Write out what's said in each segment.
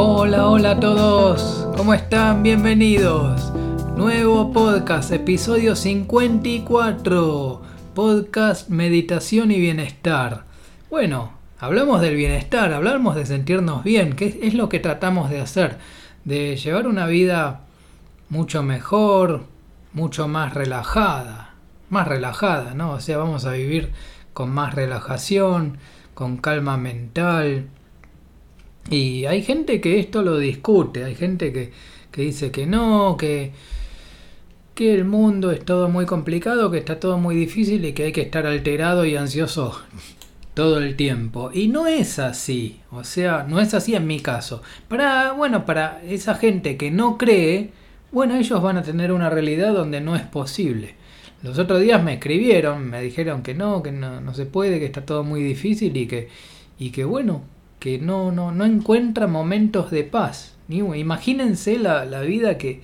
Hola, hola a todos. ¿Cómo están? Bienvenidos. Nuevo podcast, episodio 54. Podcast Meditación y Bienestar. Bueno, hablamos del bienestar, hablamos de sentirnos bien, que es lo que tratamos de hacer, de llevar una vida mucho mejor, mucho más relajada, más relajada, ¿no? O sea, vamos a vivir con más relajación, con calma mental. Y hay gente que esto lo discute, hay gente que, que dice que no, que, que el mundo es todo muy complicado, que está todo muy difícil y que hay que estar alterado y ansioso todo el tiempo. Y no es así, o sea, no es así en mi caso. Para, bueno, para esa gente que no cree, bueno, ellos van a tener una realidad donde no es posible. Los otros días me escribieron, me dijeron que no, que no, se puede, que está todo muy difícil y que, y que bueno, que no, no, no encuentra momentos de paz. Imagínense la, la vida que,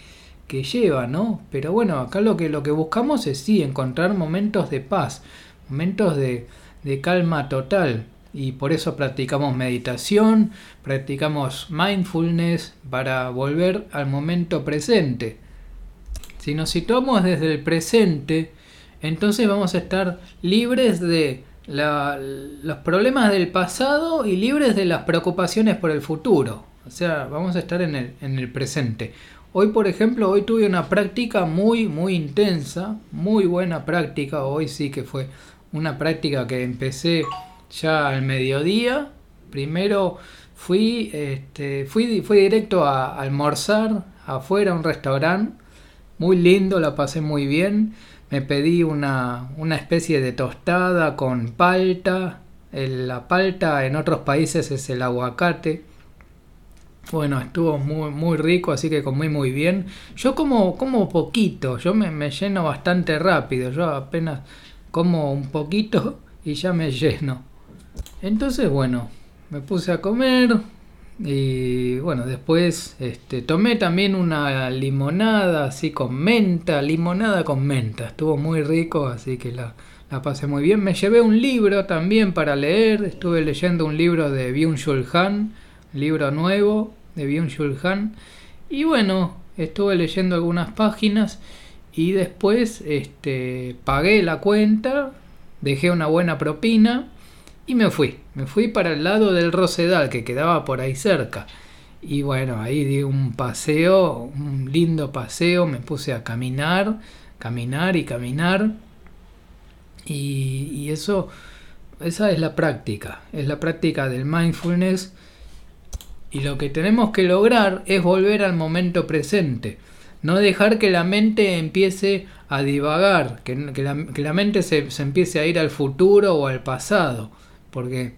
que, lleva, ¿no? Pero bueno, acá lo que, lo que buscamos es sí, encontrar momentos de paz, momentos de, de calma total. Y por eso practicamos meditación, practicamos mindfulness para volver al momento presente. Si nos situamos desde el presente, entonces vamos a estar libres de los problemas del pasado y libres de las preocupaciones por el futuro. O sea, vamos a estar en el, en el presente. Hoy, por ejemplo, hoy tuve una práctica muy, muy intensa, muy buena práctica. Hoy sí que fue una práctica que empecé ya al mediodía. Primero fui, este, fui, fui directo a almorzar afuera a un restaurante. Muy lindo, la pasé muy bien me pedí una, una especie de tostada con palta. la palta en otros países es el aguacate. Bueno, estuvo muy, muy rico, así que comí muy bien. Yo como, como poquito, yo me, me lleno bastante rápido. Yo apenas como un poquito y ya me lleno. Entonces, bueno, me puse a comer, y bueno, después este, tomé también una limonada así con menta, limonada con menta. Estuvo muy rico, así que la, la pasé muy bien. Me llevé un libro también para leer. Estuve leyendo un libro de Byung-Chul Han, libro nuevo de Byung-Chul Han. Y bueno, estuve leyendo algunas páginas y después este, pagué la cuenta, dejé una buena propina y me fui, me fui para el lado del Rosedal, que quedaba por ahí cerca. Y bueno, ahí di un paseo, un lindo paseo, me puse a caminar, caminar y caminar. Y, eso, esa es la práctica, es la práctica del mindfulness. Y lo que tenemos que lograr es volver al momento presente. No dejar que la mente empiece a divagar, que, la, mente se empiece a ir al futuro o al pasado porque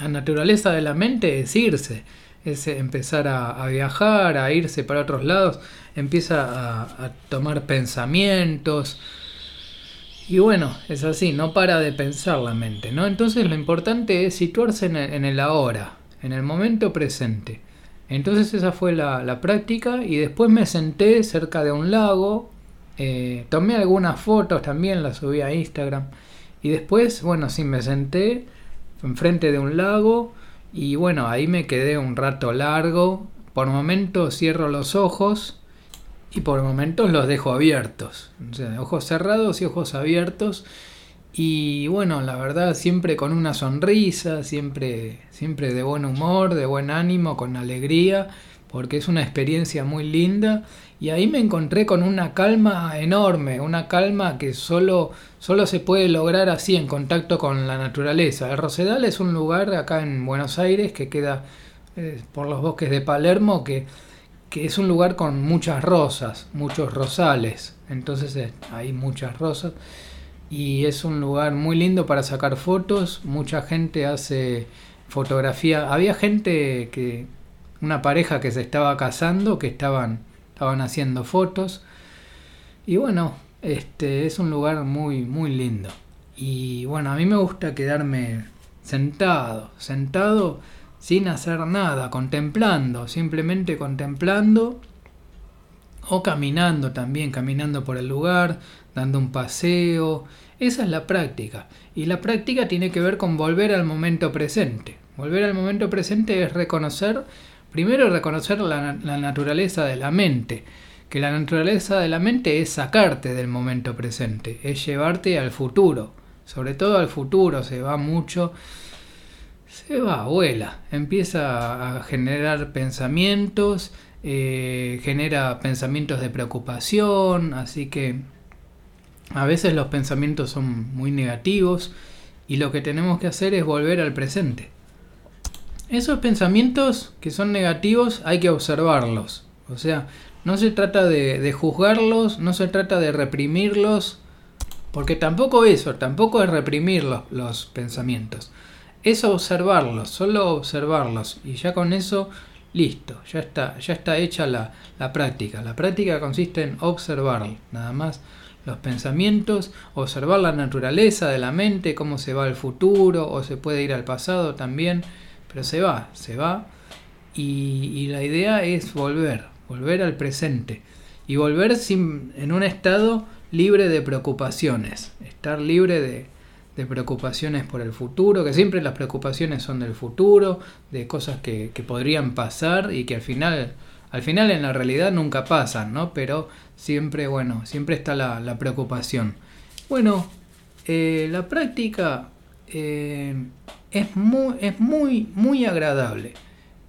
la naturaleza de la mente es irse, es empezar a, viajar, a irse para otros lados, empieza a, tomar pensamientos. Y bueno, es así, no para de pensar la mente, ¿no? Entonces lo importante es situarse en el, ahora, en el momento presente. Entonces esa fue la, práctica y después me senté cerca de un lago, eh, tomé algunas fotos también, las subí a Instagram y después, bueno, sí, me senté enfrente de un lago y bueno, ahí me quedé un rato largo. Por momentos cierro los ojos y por momentos los dejo abiertos. Ojos cerrados y ojos abiertos. Y bueno, la verdad siempre con una sonrisa, siempre, siempre de buen humor, de buen ánimo, con alegría, porque es una experiencia muy linda y ahí me encontré con una calma enorme, una calma que solo, solo se puede lograr así en contacto con la naturaleza. El Rosedal es un lugar acá en Buenos Aires que queda eh, por los bosques de Palermo que, que, es un lugar con muchas rosas, muchos rosales. Entonces eh, hay muchas rosas y es un lugar muy lindo para sacar fotos. Mucha gente hace fotografía. Había gente que, una pareja que se estaba casando, que estaban estaban haciendo fotos. Y bueno, este es un lugar muy, muy lindo. Y bueno, a mí me gusta quedarme sentado, sentado sin hacer nada, contemplando, simplemente contemplando o caminando también, caminando por el lugar, dando un paseo. Esa es la práctica. Y la práctica tiene que ver con volver al momento presente. Volver al momento presente es reconocer primero reconocer la, naturaleza de la mente, que la naturaleza de la mente es sacarte del momento presente, es llevarte al futuro, sobre todo al futuro, se va mucho, se va, vuela, empieza a generar pensamientos, eh, genera pensamientos de preocupación, así que a veces los pensamientos son muy negativos y lo que tenemos que hacer es volver al presente. Esos pensamientos que son negativos hay que observarlos, o sea, no se trata de, juzgarlos, no se trata de reprimirlos, porque tampoco eso, tampoco es reprimir los pensamientos, es observarlos, solo observarlos y ya con eso Listo, ya está, ya está hecha la, práctica. La práctica consiste en observar nada más los pensamientos, observar la naturaleza de la mente, cómo se va al futuro o se puede ir al pasado también, pero se va, se va y, la idea es volver, volver al presente y volver sin, en un estado libre de preocupaciones, estar libre de, de preocupaciones por el futuro, que siempre las preocupaciones son del futuro, de cosas que, podrían pasar y que al final, al final en la realidad nunca pasan, ¿no? Pero siempre, bueno, siempre está la, preocupación. Bueno, eh, la práctica eh, es, muy, es muy, muy agradable.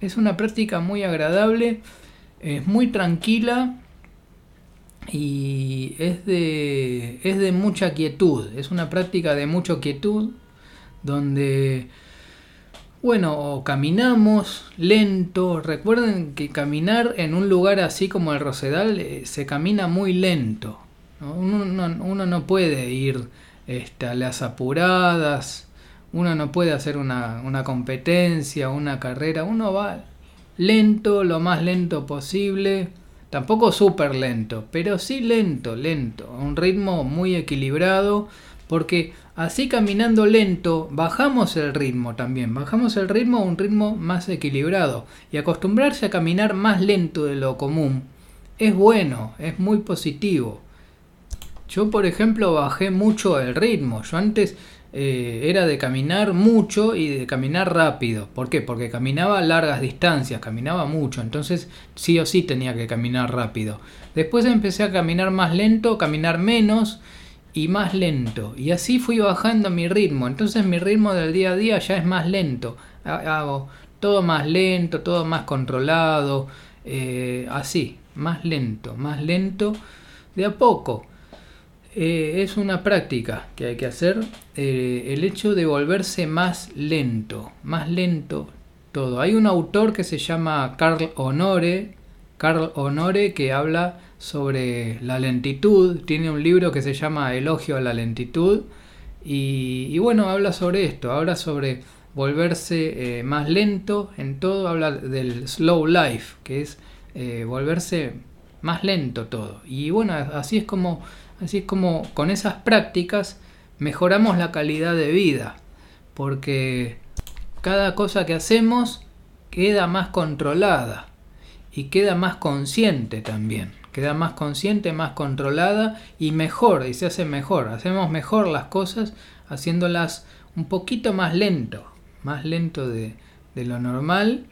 Es una práctica muy agradable, es muy tranquila y es de, es de mucha quietud, es una práctica de mucha quietud donde, bueno, caminamos lento, recuerden que caminar en un lugar así como el Rosedal eh, se camina muy lento, Uno, no puede ir este, a las apuradas, uno no puede hacer una, una competencia, una carrera, uno va lento, lo más lento posible, Tampoco súper lento, pero sí lento, lento, a un ritmo muy equilibrado, porque así caminando lento bajamos el ritmo también, bajamos el ritmo a un ritmo más equilibrado y acostumbrarse a caminar más lento de lo común es bueno, es muy positivo. Yo por ejemplo bajé mucho el ritmo, yo antes eh, era de caminar mucho y de caminar rápido. ¿Por qué? Porque caminaba largas distancias, caminaba mucho, entonces sí o sí tenía que caminar rápido. Después empecé a caminar más lento, caminar menos y más lento. Y así fui bajando mi ritmo. Entonces mi ritmo del día a día ya es más lento. Hago todo más lento, todo más controlado. Eh, así, más lento, más lento, de a poco. Eh, es una práctica que hay que hacer, eh, el hecho de volverse más lento, más lento todo. Hay un autor que se llama Carl Honore, Carl Honore que habla sobre la lentitud, tiene un libro que se llama Elogio a la lentitud y, bueno, habla sobre esto, habla sobre volverse eh, más lento en todo, habla del slow life, que es volverse más lento todo. Y bueno, así es como Así como con esas prácticas mejoramos la calidad de vida, porque cada cosa que hacemos queda más controlada y queda más consciente también. Queda más consciente, más controlada y mejor, y se hace mejor. Hacemos mejor las cosas haciéndolas un poquito más lento, más lento de, lo normal,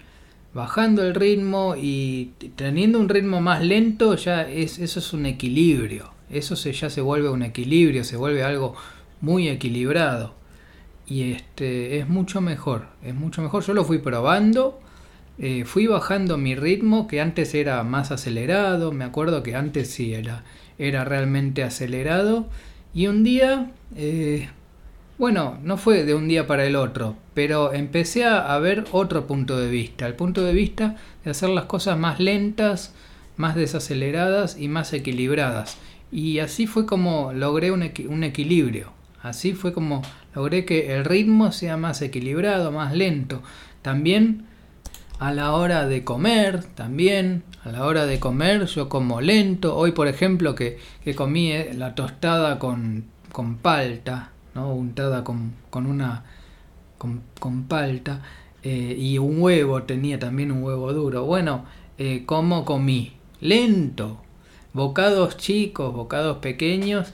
bajando el ritmo y teniendo un ritmo más lento, ya es, eso es un equilibrio eso se, ya se vuelve un equilibrio, se vuelve algo muy equilibrado. Y este es mucho mejor, es mucho mejor. Yo lo fui probando, eh, fui bajando mi ritmo, que antes era más acelerado, me acuerdo que antes sí era, era realmente acelerado. Y un día, eh, bueno, no fue de un día para el otro, pero empecé a, a ver otro punto de vista, el punto de vista de hacer las cosas más lentas, más desaceleradas y más equilibradas. Y así fue como logré un, equilibrio. Así fue como logré que el ritmo sea más equilibrado, más lento. También a la hora de comer, también a la hora de comer yo como lento. Hoy por ejemplo que, comí eh, la tostada con, con palta, ¿no? untada con, una con, palta. Eh, y un huevo, tenía también un huevo duro. Bueno, eh, como comí? Lento, bocados chicos, bocados pequeños,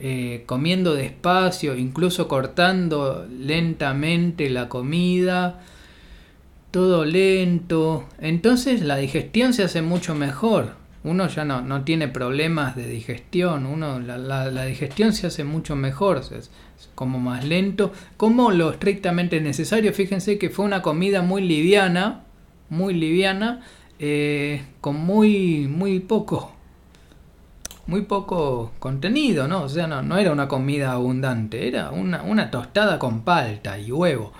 eh, comiendo despacio, incluso cortando lentamente la comida, todo lento. Entonces la digestión se hace mucho mejor. Uno ya no, no tiene problemas de digestión. Uno, la, la, digestión se hace mucho mejor. Es, como más lento. Como lo estrictamente necesario. Fíjense que fue una comida muy liviana. Muy liviana. Eh, con muy, muy poco. Muy poco contenido, ¿no? O sea, no, era una comida abundante. Era una, una tostada con palta y huevo.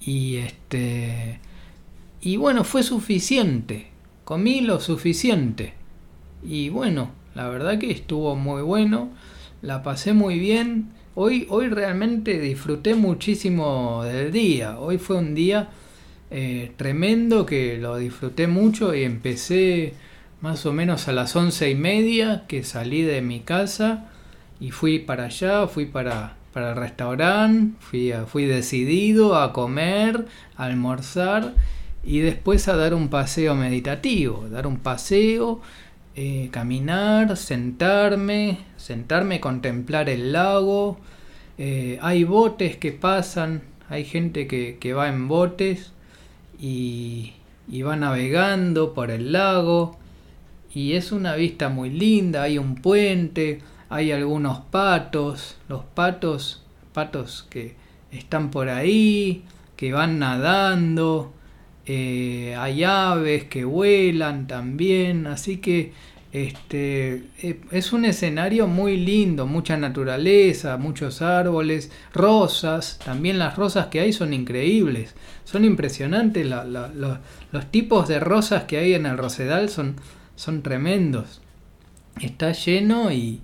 Y este y bueno, fue suficiente. Comí lo suficiente. Y bueno, la verdad que estuvo muy bueno. La pasé muy bien. Hoy, hoy realmente disfruté muchísimo del día. Hoy fue un día eh, tremendo que lo disfruté mucho y empecé más o menos a las once y media que salí de mi casa y fui para allá, fui para, para el restaurante, fui, fui decidido a comer, a almorzar y después a dar un paseo meditativo, dar un paseo, eh, caminar, sentarme, sentarme, contemplar el lago. Eh, hay botes que pasan, hay gente que, va en botes y, y, va navegando por el lago y es una vista muy linda, hay un puente, hay algunos patos, los patos, patos que están por ahí, que van nadando, eh, hay aves que vuelan también, así que este, eh, es un escenario muy lindo, mucha naturaleza, muchos árboles, rosas, también las rosas que hay son increíbles, son impresionantes, los tipos de rosas que hay en el Rosedal son, son tremendos, está lleno y,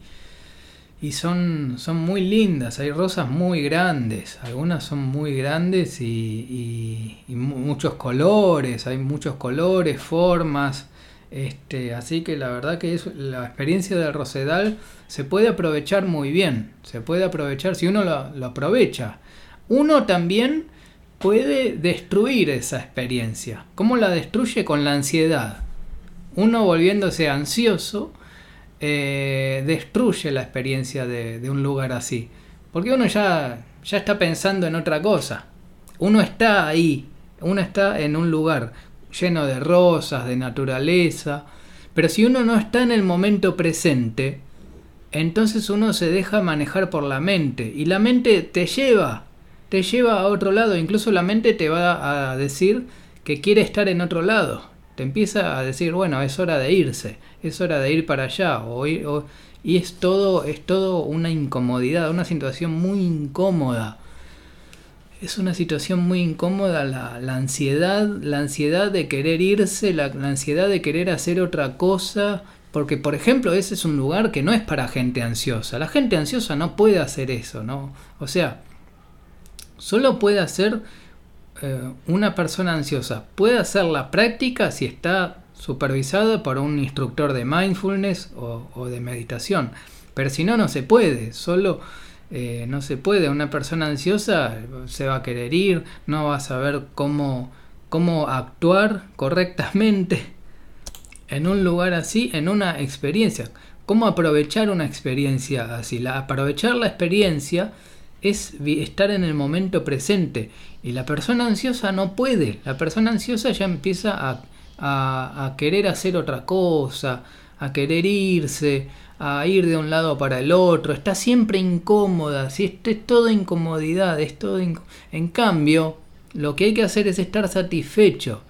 y son, son muy lindas, hay rosas muy grandes, algunas son muy grandes y, muchos colores, hay muchos colores, formas, este, así que la verdad que es, la experiencia del Rosedal se puede aprovechar muy bien, se puede aprovechar si uno lo, lo aprovecha. Uno también puede destruir esa experiencia. ¿Cómo la destruye? Con la ansiedad. Uno volviéndose ansioso, eh, destruye la experiencia de, un lugar así. Porque uno ya, ya está pensando en otra cosa. Uno está ahí, uno está en un lugar lleno de rosas, de naturaleza. Pero si uno no está en el momento presente, entonces uno se deja manejar por la mente. Y la mente te lleva, te lleva a otro lado. Incluso la mente te va a decir que quiere estar en otro lado te empieza a decir, bueno, es hora de irse, es hora de ir para allá, o, y es todo, es todo una incomodidad, una situación muy incómoda. Es una situación muy incómoda la, la ansiedad, la ansiedad de querer irse, la, la ansiedad de querer hacer otra cosa, porque, por ejemplo, ese es un lugar que no es para gente ansiosa. La gente ansiosa no puede hacer eso, ¿no? O sea, solo puede hacer eh, una persona ansiosa puede hacer la práctica si está supervisada por un instructor de mindfulness o, de meditación. Pero si no, no se puede. Solo eh, no se puede. Una persona ansiosa se va a querer ir, no va a saber cómo, cómo actuar correctamente en un lugar así, en una experiencia. ¿Cómo aprovechar una experiencia así? La, aprovechar la experiencia es estar en el momento presente. Y la persona ansiosa no puede. La persona ansiosa ya empieza a, a, querer hacer otra cosa, a querer irse, a ir de un lado para el otro. Está siempre incómoda. Si esto es todo incomodidad, es todo en cambio, lo que hay que hacer es estar satisfecho.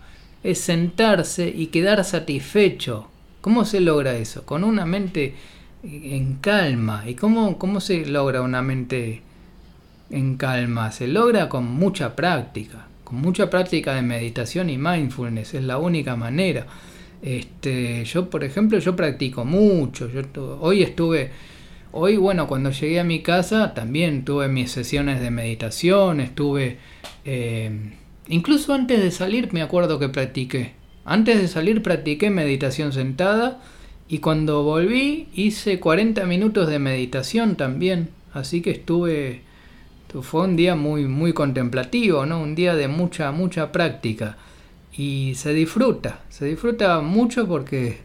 Es sentarse y quedar satisfecho. ¿Cómo se logra eso? Con una mente en calma. ¿Y cómo, cómo se logra una mente en calma se logra con mucha práctica, con mucha práctica de meditación y mindfulness, es la única manera. Este, yo, por ejemplo, yo practico mucho. Yo hoy estuve, hoy, bueno, cuando llegué a mi casa también tuve mis sesiones de meditación, estuve, eh, incluso antes de salir me acuerdo que practiqué. Antes de salir practiqué meditación sentada y cuando volví hice 40 minutos de meditación también. Así que estuve fue un día muy, muy contemplativo, ¿no? Un día de mucha, mucha práctica. Y se disfruta, se disfruta mucho porque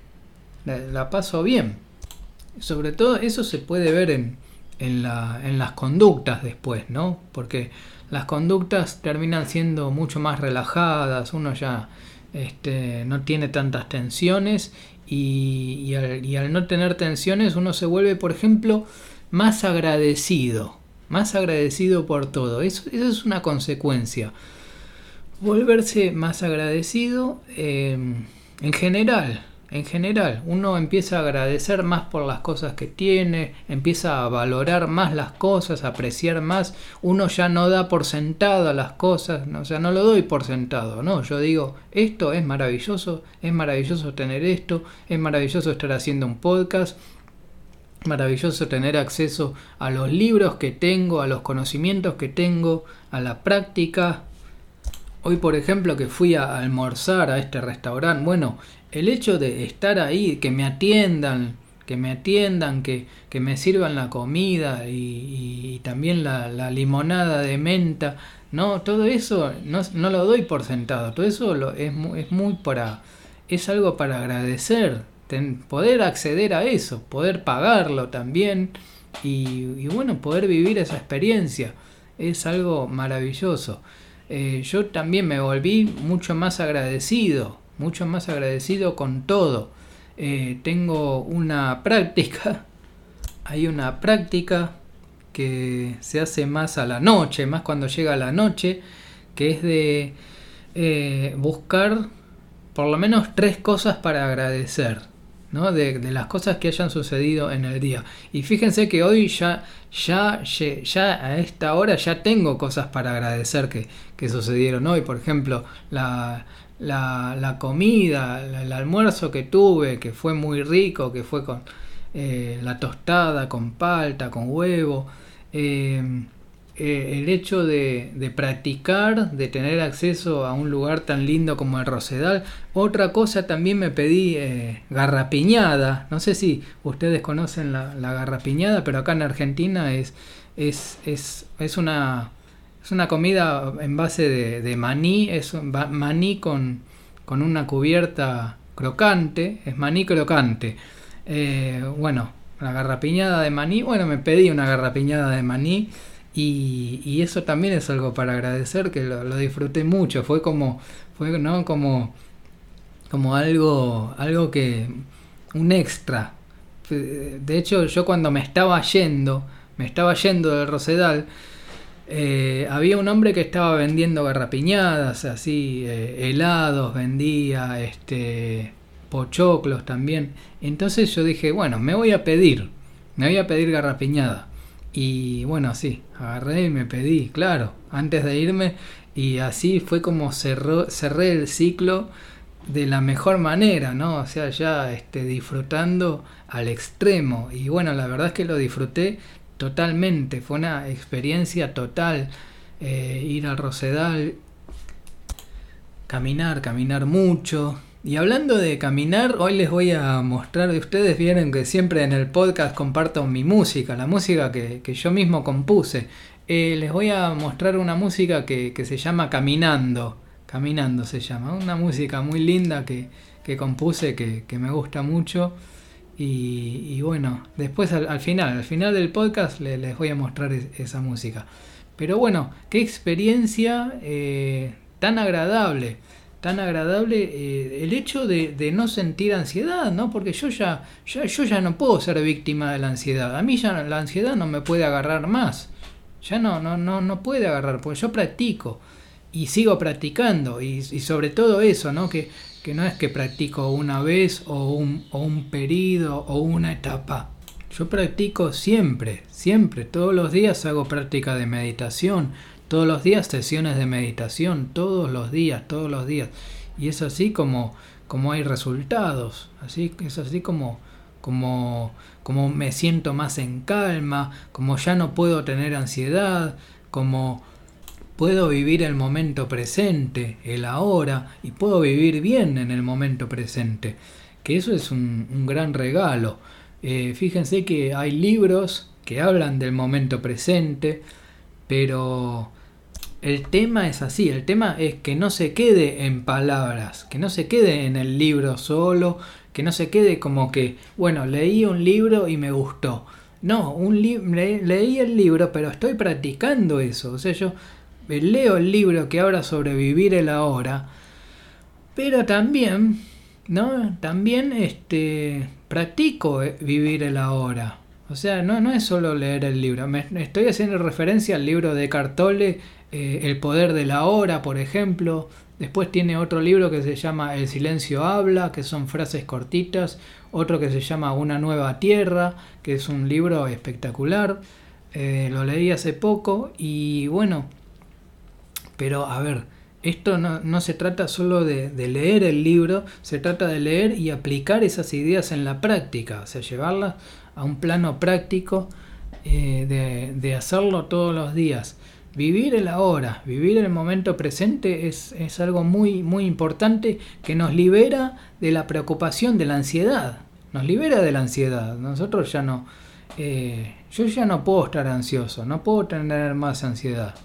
la, paso bien. Sobre todo eso se puede ver en, la, en las conductas después, ¿no? Porque las conductas terminan siendo mucho más relajadas, uno ya este, no tiene tantas tensiones y, al, no tener tensiones uno se vuelve, por ejemplo, más agradecido, más agradecido por todo. Eso, es una consecuencia. Volverse más agradecido eh, en general, en general, uno empieza a agradecer más por las cosas que tiene, empieza a valorar más las cosas, a apreciar más, uno ya no da por sentado las cosas, o sea, no lo doy por sentado, no, yo digo, esto es maravilloso, es maravilloso tener esto, es maravilloso estar haciendo un podcast, maravilloso tener acceso a los libros que tengo, a los conocimientos que tengo, a la práctica. Hoy, por ejemplo, que fui a almorzar a este restaurante, bueno, el hecho de estar ahí, que me atiendan, que me atiendan, que, que me sirvan la comida y, también la, limonada de menta, no, todo eso no, no, lo doy por sentado, todo eso lo, es, es muy para, es algo para agradecer, poder acceder a eso, poder pagarlo también y, bueno, poder vivir esa experiencia, es algo maravilloso. Eh, yo también me volví mucho más agradecido mucho más agradecido con todo. Eh, tengo una práctica, hay una práctica que se hace más a la noche, más cuando llega la noche, que es de eh, buscar por lo menos tres cosas para agradecer. ¿No? De, las cosas que hayan sucedido en el día. Y fíjense que hoy ya, ya, ya a esta hora ya tengo cosas para agradecer que, que sucedieron hoy. Por ejemplo, la, la, la comida, el almuerzo que tuve, que fue muy rico, que fue con eh, la tostada, con palta, con huevo. Eh, eh, el hecho de, de, practicar, de tener acceso a un lugar tan lindo como el Rosedal. Otra cosa también me pedí garrapiñada. No sé si ustedes conocen la, la, garrapiñada, pero acá en Argentina es, es, es, es una es una comida en base de, maní, es maní con, con, una cubierta crocante, es maní crocante. Eh, bueno, la garrapiñada de maní, bueno, me pedí una garrapiñada de maní y, eso también es algo para agradecer, que lo, disfruté mucho, fue como, fue, ¿no? como, como algo, algo que, un extra. De hecho, yo cuando me estaba yendo, me estaba yendo del Rosedal, eh, había un hombre que estaba vendiendo garrapiñadas, así, eh, helados, vendía, este, pochoclos también. Entonces yo dije, bueno, me voy a pedir, me voy a pedir garrapiñada. Y bueno, sí, agarré y me pedí, claro, antes de irme. Y así fue como cerré el ciclo de la mejor manera, ¿no? O sea, ya este, disfrutando al extremo. Y bueno, la verdad es que lo disfruté totalmente, fue una experiencia total eh, ir al Rosedal, caminar, caminar mucho. Y hablando de caminar, hoy les voy a mostrar, ustedes vieron que siempre en el podcast comparto mi música, la música que, yo mismo compuse. Eh, les voy a mostrar una música que, se llama Caminando, Caminando se llama, una música muy linda que, compuse, que, que me gusta mucho. Y, bueno, después al, final, al final del podcast les, voy a mostrar esa música. Pero bueno, qué experiencia eh, tan agradable, tan agradable eh, el hecho de, no sentir ansiedad, ¿no? Porque yo ya, yo ya no puedo ser víctima de la ansiedad. A mí ya la ansiedad no me puede agarrar más. Ya no, no, no, no puede agarrar, porque yo practico y sigo practicando. Y, sobre todo eso, ¿no? Que que no es que practico una vez o un, o un periodo o una etapa. Yo practico siempre, siempre, todos los días hago práctica de meditación, todos los días sesiones de meditación, todos los días, todos los días. Y es así como, como hay resultados, así, es así como, como, como me siento más en calma, como ya no puedo tener ansiedad, como puedo vivir el momento presente, el ahora, y puedo vivir bien en el momento presente. Que eso es un, gran regalo. Eh, fíjense que hay libros que hablan del momento presente, pero el tema es así, el tema es que no se quede en palabras, que no se quede en el libro solo, que no se quede como que, bueno, leí un libro y me gustó. No, un leí el libro, pero estoy practicando eso. O sea, yo leo el libro que habla sobre vivir el ahora, pero también, ¿no? También este, practico eh, vivir el ahora. O sea, no, no es solo leer el libro. Me, estoy haciendo referencia al libro de Cartole, eh, El poder de la hora, por ejemplo. Después tiene otro libro que se llama El silencio habla, que son frases cortitas. Otro que se llama Una nueva tierra, que es un libro espectacular. Eh, lo leí hace poco y bueno, pero a ver, esto no, se trata solo de, leer el libro, se trata de leer y aplicar esas ideas en la práctica, o sea, llevarlas a un plano práctico eh, de, de, hacerlo todos los días. Vivir el ahora, vivir el momento presente es, es, algo muy, muy importante que nos libera de la preocupación, de la ansiedad. Nos libera de la ansiedad. Nosotros ya no... Eh, yo ya no puedo estar ansioso, no puedo tener más ansiedad.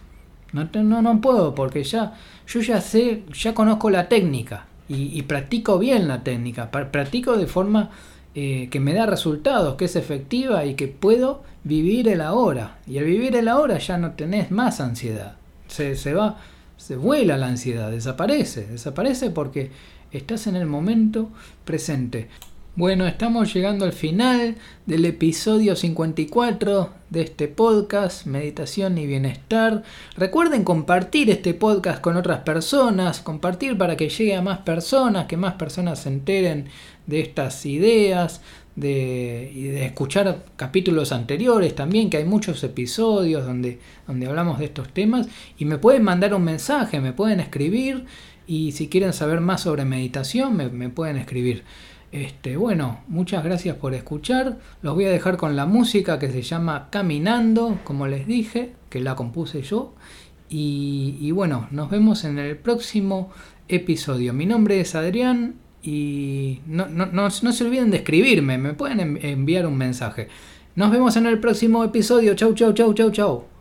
No, no, no puedo porque ya yo ya sé, ya conozco la técnica y, practico bien la técnica. Practico de forma eh, que me da resultados, que es efectiva y que puedo vivir el ahora. Y al vivir el ahora ya no tenés más ansiedad. Se, se va, se vuela la ansiedad, desaparece, desaparece porque estás en el momento presente. Bueno, estamos llegando al final del episodio 54 de este podcast, Meditación y Bienestar. Recuerden compartir este podcast con otras personas, compartir para que llegue a más personas, que más personas se enteren de estas ideas, de, y escuchar capítulos anteriores también, que hay muchos episodios donde, donde hablamos de estos temas. Y me pueden mandar un mensaje, me pueden escribir y si quieren saber más sobre meditación, me, pueden escribir. Este, bueno, muchas gracias por escuchar. Los voy a dejar con la música que se llama Caminando, como les dije, que la compuse yo. Y, bueno, nos vemos en el próximo episodio. Mi nombre es Adrián y no, no se olviden de escribirme, me pueden enviar un mensaje. Nos vemos en el próximo episodio. Chau, chau, chau, chau, chau.